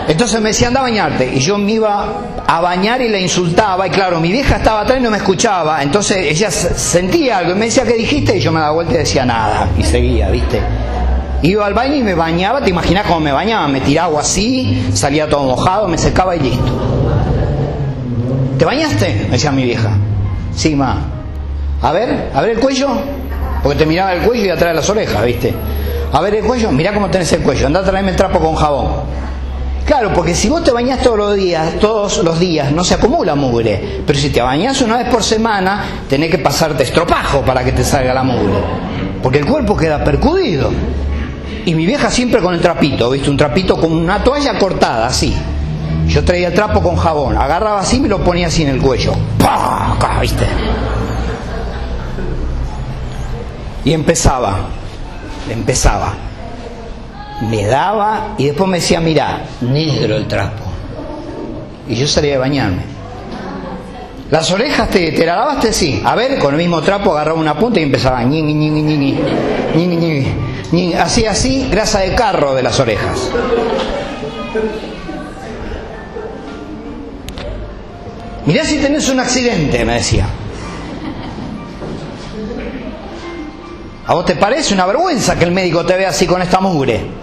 Entonces me decía, anda a bañarte. Y yo me iba a bañar y le insultaba. Y claro, mi vieja estaba atrás y no me escuchaba. Entonces ella sentía algo y me decía, ¿qué dijiste? Y yo me daba vuelta y decía nada. Y seguía, ¿viste? Iba al baño y me bañaba. ¿Te imaginas cómo me bañaba? Me tiraba así, salía todo mojado, me secaba y listo. ¿Te bañaste? Me decía mi vieja. Sí, ma. A ver, a ver el cuello. Porque te miraba el cuello y atrás de las orejas, ¿viste? A ver el cuello, mira cómo tenés el cuello. Anda a traerme el trapo con jabón. Claro, porque si vos te bañás todos los días, todos los días, no se acumula mugre. Pero si te bañás una vez por semana, tenés que pasarte estropajo para que te salga la mugre. Porque el cuerpo queda percudido. Y mi vieja siempre con el trapito, ¿viste? Un trapito con una toalla cortada, así. Yo traía el trapo con jabón, agarraba así y me lo ponía así en el cuello. ¡Pah! ¿Viste? Y empezaba, empezaba me daba y después me decía, mira, negro el trapo. Y yo salía a bañarme. Las orejas te, te la lavaste, sí. A ver, con el mismo trapo agarraba una punta y empezaba ñi, ñi, ñi, ñi, así, así, grasa de carro de las orejas. Mirá si tenés un accidente, me decía. ¿A vos te parece una vergüenza que el médico te vea así con esta mugre?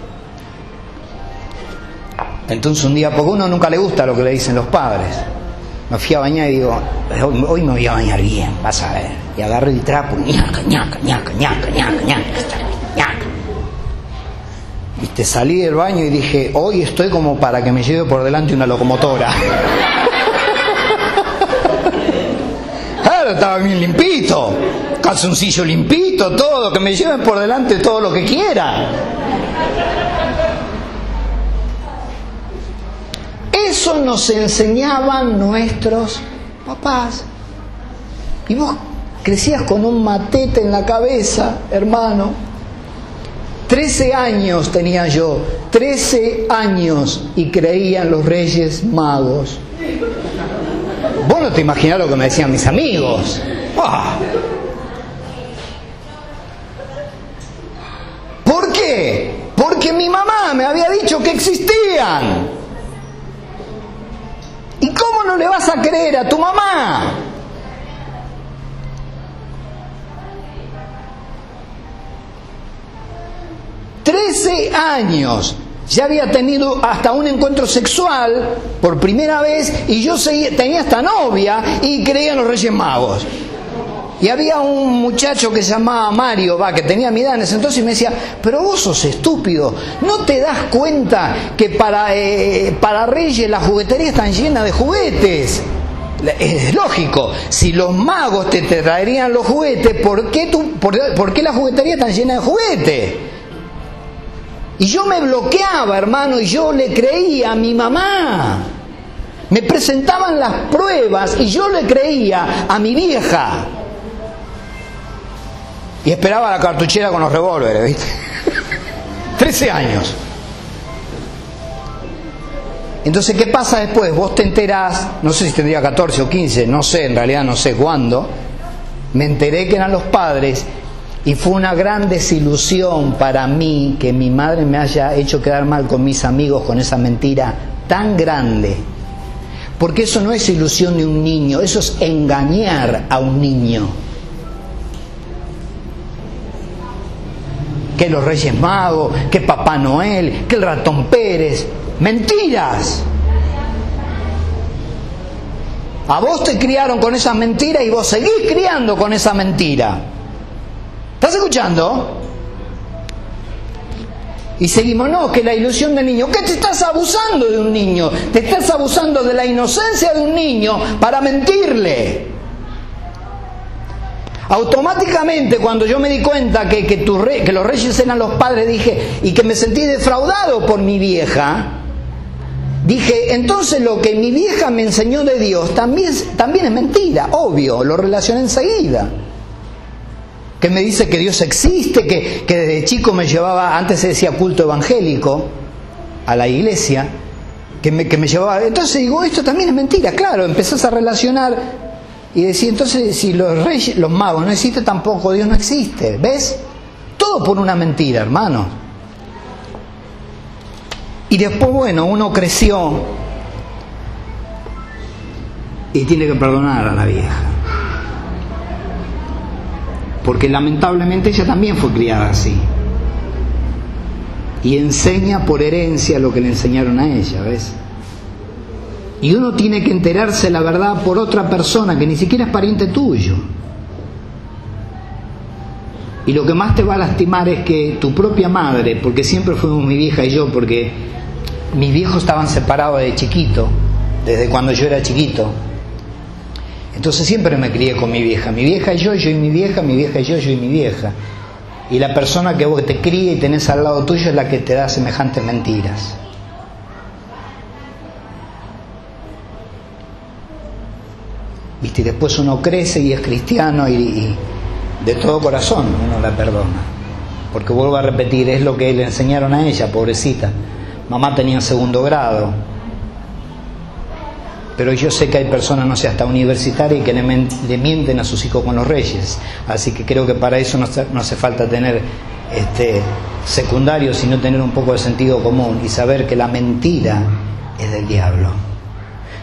Entonces un día, porque uno nunca le gusta lo que le dicen los padres, me fui a bañar y digo, hoy me voy a bañar bien, vas a ver. Y agarré el trapo, ñaca, ñaca, ñaca, ñaca, ñaca, ñaca, ñaca. Viste, salí del baño y dije, hoy estoy como para que me lleve por delante una locomotora. *laughs* cuadra estaba bien limpito, calzoncillo limpito, todo, que me lleven por delante todo lo que quiera. Eso nos enseñaban nuestros papás. Y vos crecías con un matete en la cabeza, hermano. Trece años tenía yo, trece años y creía en los reyes magos. Vos no te imaginás lo que me decían mis amigos. ¿Por qué? Porque mi mamá me había dicho que existían. ¿Y cómo no le vas a creer a tu mamá? Trece años ya había tenido hasta un encuentro sexual por primera vez y yo tenía esta novia y creía en los Reyes Magos. Y había un muchacho que se llamaba Mario, va, que tenía mi edad en entonces y me decía, pero vos sos estúpido, ¿no te das cuenta que para, eh, para Reyes las jugueterías están llenas de juguetes? Es lógico, si los magos te, traerían los juguetes, ¿por qué, tú, por, ¿por qué las jugueterías están llenas de juguetes? Y yo me bloqueaba, hermano, y yo le creía a mi mamá. Me presentaban las pruebas y yo le creía a mi vieja. Y esperaba la cartuchera con los revólveres, ¿viste? *laughs* Trece años. Entonces, ¿qué pasa después? Vos te enterás, no sé si tendría 14 o 15, no sé, en realidad no sé cuándo. Me enteré que eran los padres y fue una gran desilusión para mí que mi madre me haya hecho quedar mal con mis amigos con esa mentira tan grande. Porque eso no es ilusión de un niño, eso es engañar a un niño. Que los Reyes Magos, que Papá Noel, que el ratón Pérez. Mentiras. A vos te criaron con esa mentira y vos seguís criando con esa mentira. ¿Estás escuchando? Y seguimos, no, que la ilusión del niño. ¿Qué te estás abusando de un niño? Te estás abusando de la inocencia de un niño para mentirle. Automáticamente cuando yo me di cuenta que, que, los reyes eran los padres, dije, y que me sentí defraudado por mi vieja, dije, entonces lo que mi vieja me enseñó de Dios también, también es mentira, obvio, lo relacioné enseguida. Que me dice que Dios existe, que, que desde chico me llevaba, antes se decía culto evangélico, a la iglesia, que me, que me llevaba... Entonces digo, esto también es mentira, claro, empezás a relacionar y decir, entonces si los reyes, los magos no existen tampoco, Dios no existe, ¿ves? Todo por una mentira, hermano. Y después, bueno, uno creció y tiene que perdonar a la vieja porque lamentablemente ella también fue criada así. Y enseña por herencia lo que le enseñaron a ella, ¿ves? Y uno tiene que enterarse la verdad por otra persona que ni siquiera es pariente tuyo. Y lo que más te va a lastimar es que tu propia madre, porque siempre fuimos mi vieja y yo, porque mis viejos estaban separados de chiquito, desde cuando yo era chiquito, entonces siempre me crié con mi vieja, mi vieja y yo, yo y mi vieja, mi vieja y yo, yo y mi vieja. Y la persona que vos te cría y tenés al lado tuyo es la que te da semejantes mentiras. ¿Viste? Y después uno crece y es cristiano y, de todo corazón uno la perdona. Porque vuelvo a repetir, es lo que le enseñaron a ella, pobrecita. Mamá tenía segundo grado, pero yo sé que hay personas, no sé, hasta universitarias que le, mienten a sus hijos con los reyes. Así que creo que para eso no, hace falta tener este, secundario, sino tener un poco de sentido común y saber que la mentira es del diablo.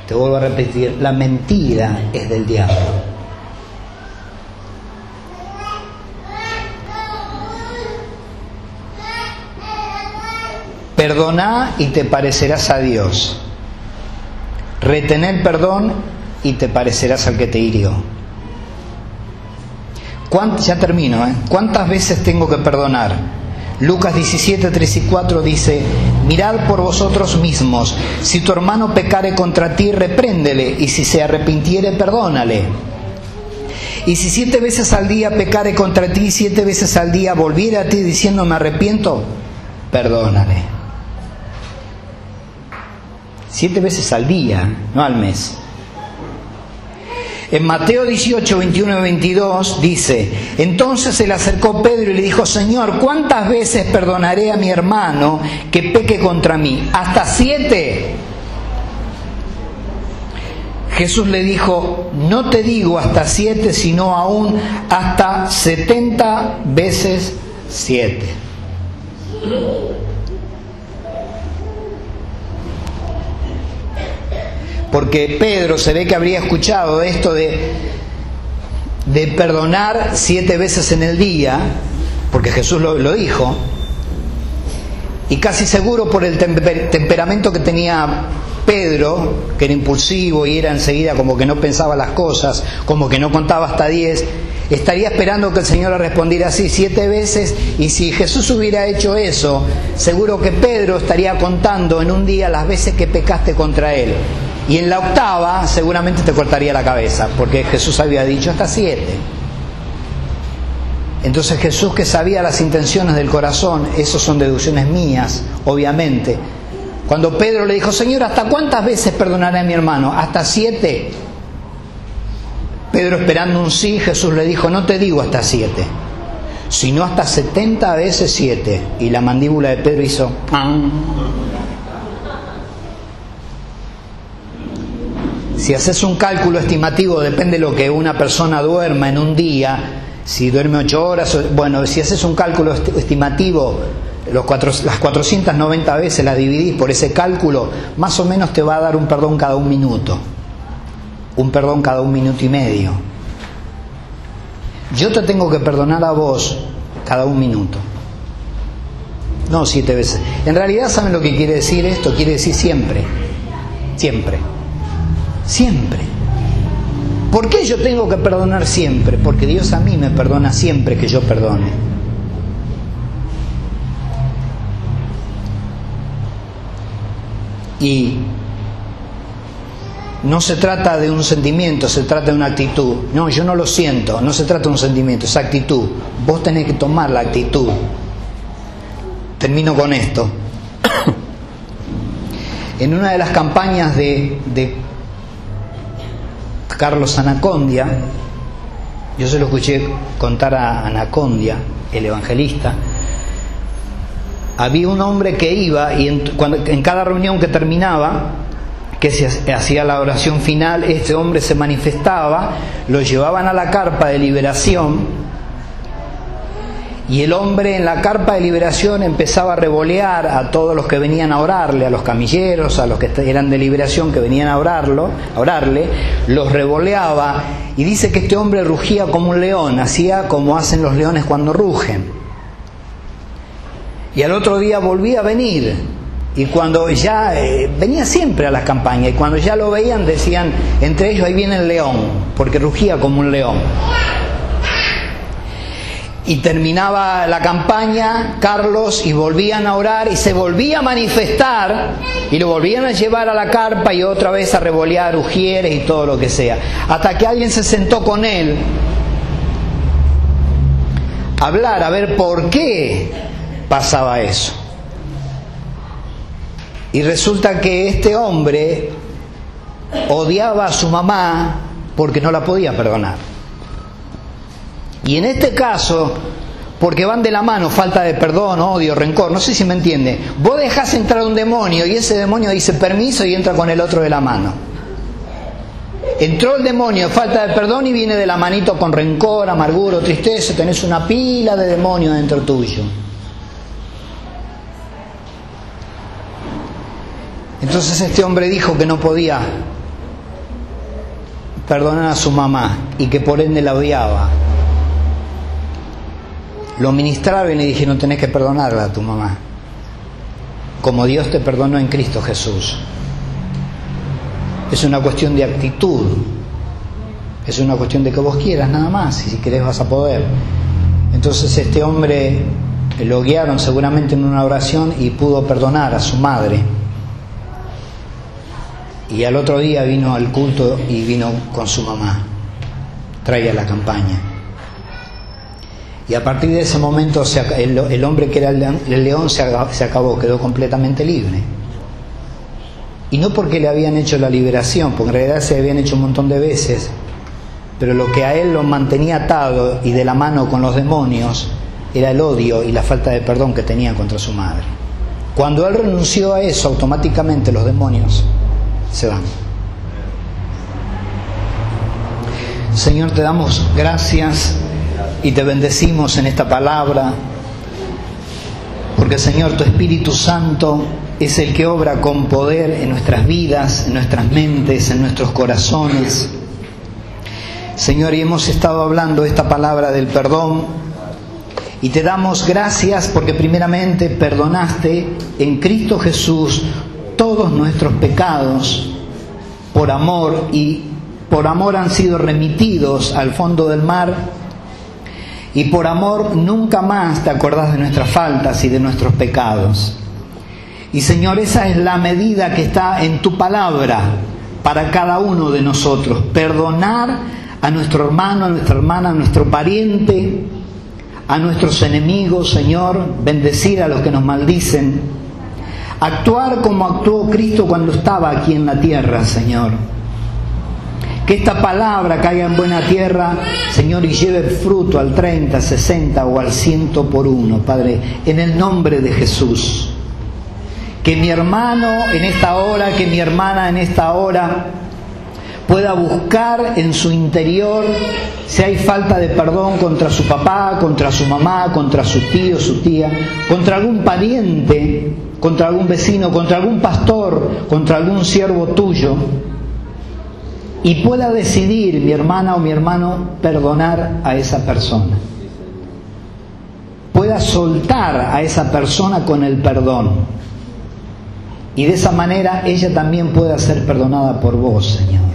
Te vuelvo a repetir, la mentira es del diablo. Perdona y te parecerás a Dios. Retener perdón y te parecerás al que te hirió. Ya termino, ¿eh? ¿Cuántas veces tengo que perdonar? Lucas 17, 3 y 4 dice, mirad por vosotros mismos, si tu hermano pecare contra ti, repréndele, y si se arrepintiere, perdónale. Y si siete veces al día pecare contra ti, siete veces al día volviera a ti diciendo me arrepiento, perdónale. Siete veces al día, no al mes. En Mateo 18, 21 y 22 dice, entonces se le acercó Pedro y le dijo, Señor, ¿cuántas veces perdonaré a mi hermano que peque contra mí? ¿Hasta siete? Jesús le dijo, no te digo hasta siete, sino aún hasta setenta veces siete. Porque Pedro se ve que habría escuchado esto de, perdonar siete veces en el día, porque Jesús lo, lo dijo, y casi seguro por el temperamento que tenía Pedro, que era impulsivo y era enseguida como que no pensaba las cosas, como que no contaba hasta diez, estaría esperando que el Señor le respondiera así siete veces y si Jesús hubiera hecho eso, seguro que Pedro estaría contando en un día las veces que pecaste contra él. Y en la octava seguramente te cortaría la cabeza, porque Jesús había dicho hasta siete. Entonces Jesús que sabía las intenciones del corazón, eso son deducciones mías, obviamente, cuando Pedro le dijo, Señor, ¿hasta cuántas veces perdonaré a mi hermano? ¿Hasta siete? Pedro esperando un sí, Jesús le dijo, no te digo hasta siete, sino hasta setenta veces siete. Y la mandíbula de Pedro hizo... Si haces un cálculo estimativo, depende de lo que una persona duerma en un día, si duerme ocho horas, bueno, si haces un cálculo estimativo los cuatro, las 490 veces las dividís por ese cálculo, más o menos te va a dar un perdón cada un minuto. Un perdón cada un minuto y medio. Yo te tengo que perdonar a vos cada un minuto. No siete veces. En realidad, ¿saben lo que quiere decir esto? Quiere decir siempre. Siempre. Siempre. ¿Por qué yo tengo que perdonar siempre? Porque Dios a mí me perdona siempre que yo perdone. Y no se trata de un sentimiento, se trata de una actitud. No, yo no lo siento, no se trata de un sentimiento, es actitud. Vos tenés que tomar la actitud. Termino con esto. *coughs* en una de las campañas de, de Carlos Anacondia, yo se lo escuché contar a Anacondia, el evangelista, había un hombre que iba y en, cada reunión que terminaba, que se hacía la oración final, este hombre se manifestaba, lo llevaban a la carpa de liberación y el hombre en la carpa de liberación empezaba a revolear a todos los que venían a orarle, a los camilleros, a los que eran de liberación que venían a orarlo, a orarle, los revoleaba y dice que este hombre rugía como un león, hacía como hacen los leones cuando rugen. Y al otro día volvía a venir. Y cuando ya eh, venía siempre a las campañas, y cuando ya lo veían decían, entre ellos ahí viene el león, porque rugía como un león. Y terminaba la campaña, Carlos, y volvían a orar y se volvía a manifestar y lo volvían a llevar a la carpa y otra vez a revolear ujieres y todo lo que sea. Hasta que alguien se sentó con él a hablar, a ver por qué pasaba eso. Y resulta que este hombre odiaba a su mamá porque no la podía perdonar. Y en este caso, porque van de la mano falta de perdón, odio, rencor, no sé si me entiende. Vos dejás entrar un demonio y ese demonio dice permiso y entra con el otro de la mano. Entró el demonio, falta de perdón y viene de la manito con rencor, amargura, tristeza, tenés una pila de demonios dentro tuyo. Entonces este hombre dijo que no podía perdonar a su mamá y que por ende la odiaba. Lo ministraron y le dijeron, tenés que perdonarla a tu mamá, como Dios te perdonó en Cristo Jesús. Es una cuestión de actitud, es una cuestión de que vos quieras nada más, y si querés vas a poder. Entonces este hombre lo guiaron seguramente en una oración y pudo perdonar a su madre. Y al otro día vino al culto y vino con su mamá. traiga la campaña. Y a partir de ese momento el, hombre que era el león se acabó, quedó completamente libre. Y no porque le habían hecho la liberación, porque en realidad se habían hecho un montón de veces, pero lo que a él lo mantenía atado y de la mano con los demonios era el odio y la falta de perdón que tenía contra su madre. Cuando él renunció a eso, automáticamente los demonios se van. Señor, te damos gracias y te bendecimos en esta palabra, porque Señor, tu Espíritu Santo es el que obra con poder en nuestras vidas, en nuestras mentes, en nuestros corazones. Señor, y hemos estado hablando esta palabra del perdón y te damos gracias porque primeramente perdonaste en Cristo Jesús todos nuestros pecados por amor y por amor han sido remitidos al fondo del mar y por amor nunca más te acordás de nuestras faltas y de nuestros pecados. Y Señor, esa es la medida que está en tu palabra para cada uno de nosotros. Perdonar a nuestro hermano, a nuestra hermana, a nuestro pariente, a nuestros enemigos, Señor, bendecir a los que nos maldicen, actuar como actuó Cristo cuando estaba aquí en la tierra, Señor. Que esta palabra caiga en buena tierra, Señor, y lleve fruto al 30, 60 o al ciento por uno, Padre, en el nombre de Jesús. Que mi hermano en esta hora, que mi hermana en esta hora, pueda buscar en su interior si hay falta de perdón contra su papá, contra su mamá, contra su tío, su tía, contra algún pariente, contra algún vecino, contra algún pastor, contra algún siervo tuyo, y pueda decidir mi hermana o mi hermano perdonar a esa persona. Pueda soltar a esa persona con el perdón. Y de esa manera ella también pueda ser perdonada por vos, Señor.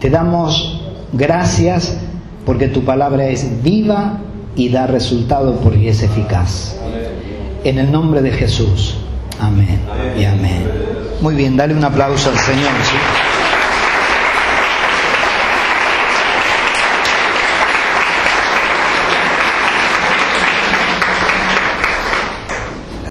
Te damos gracias porque tu palabra es viva y da resultado porque es eficaz. En el nombre de Jesús. Amén y amén. Muy bien, dale un aplauso al Señor.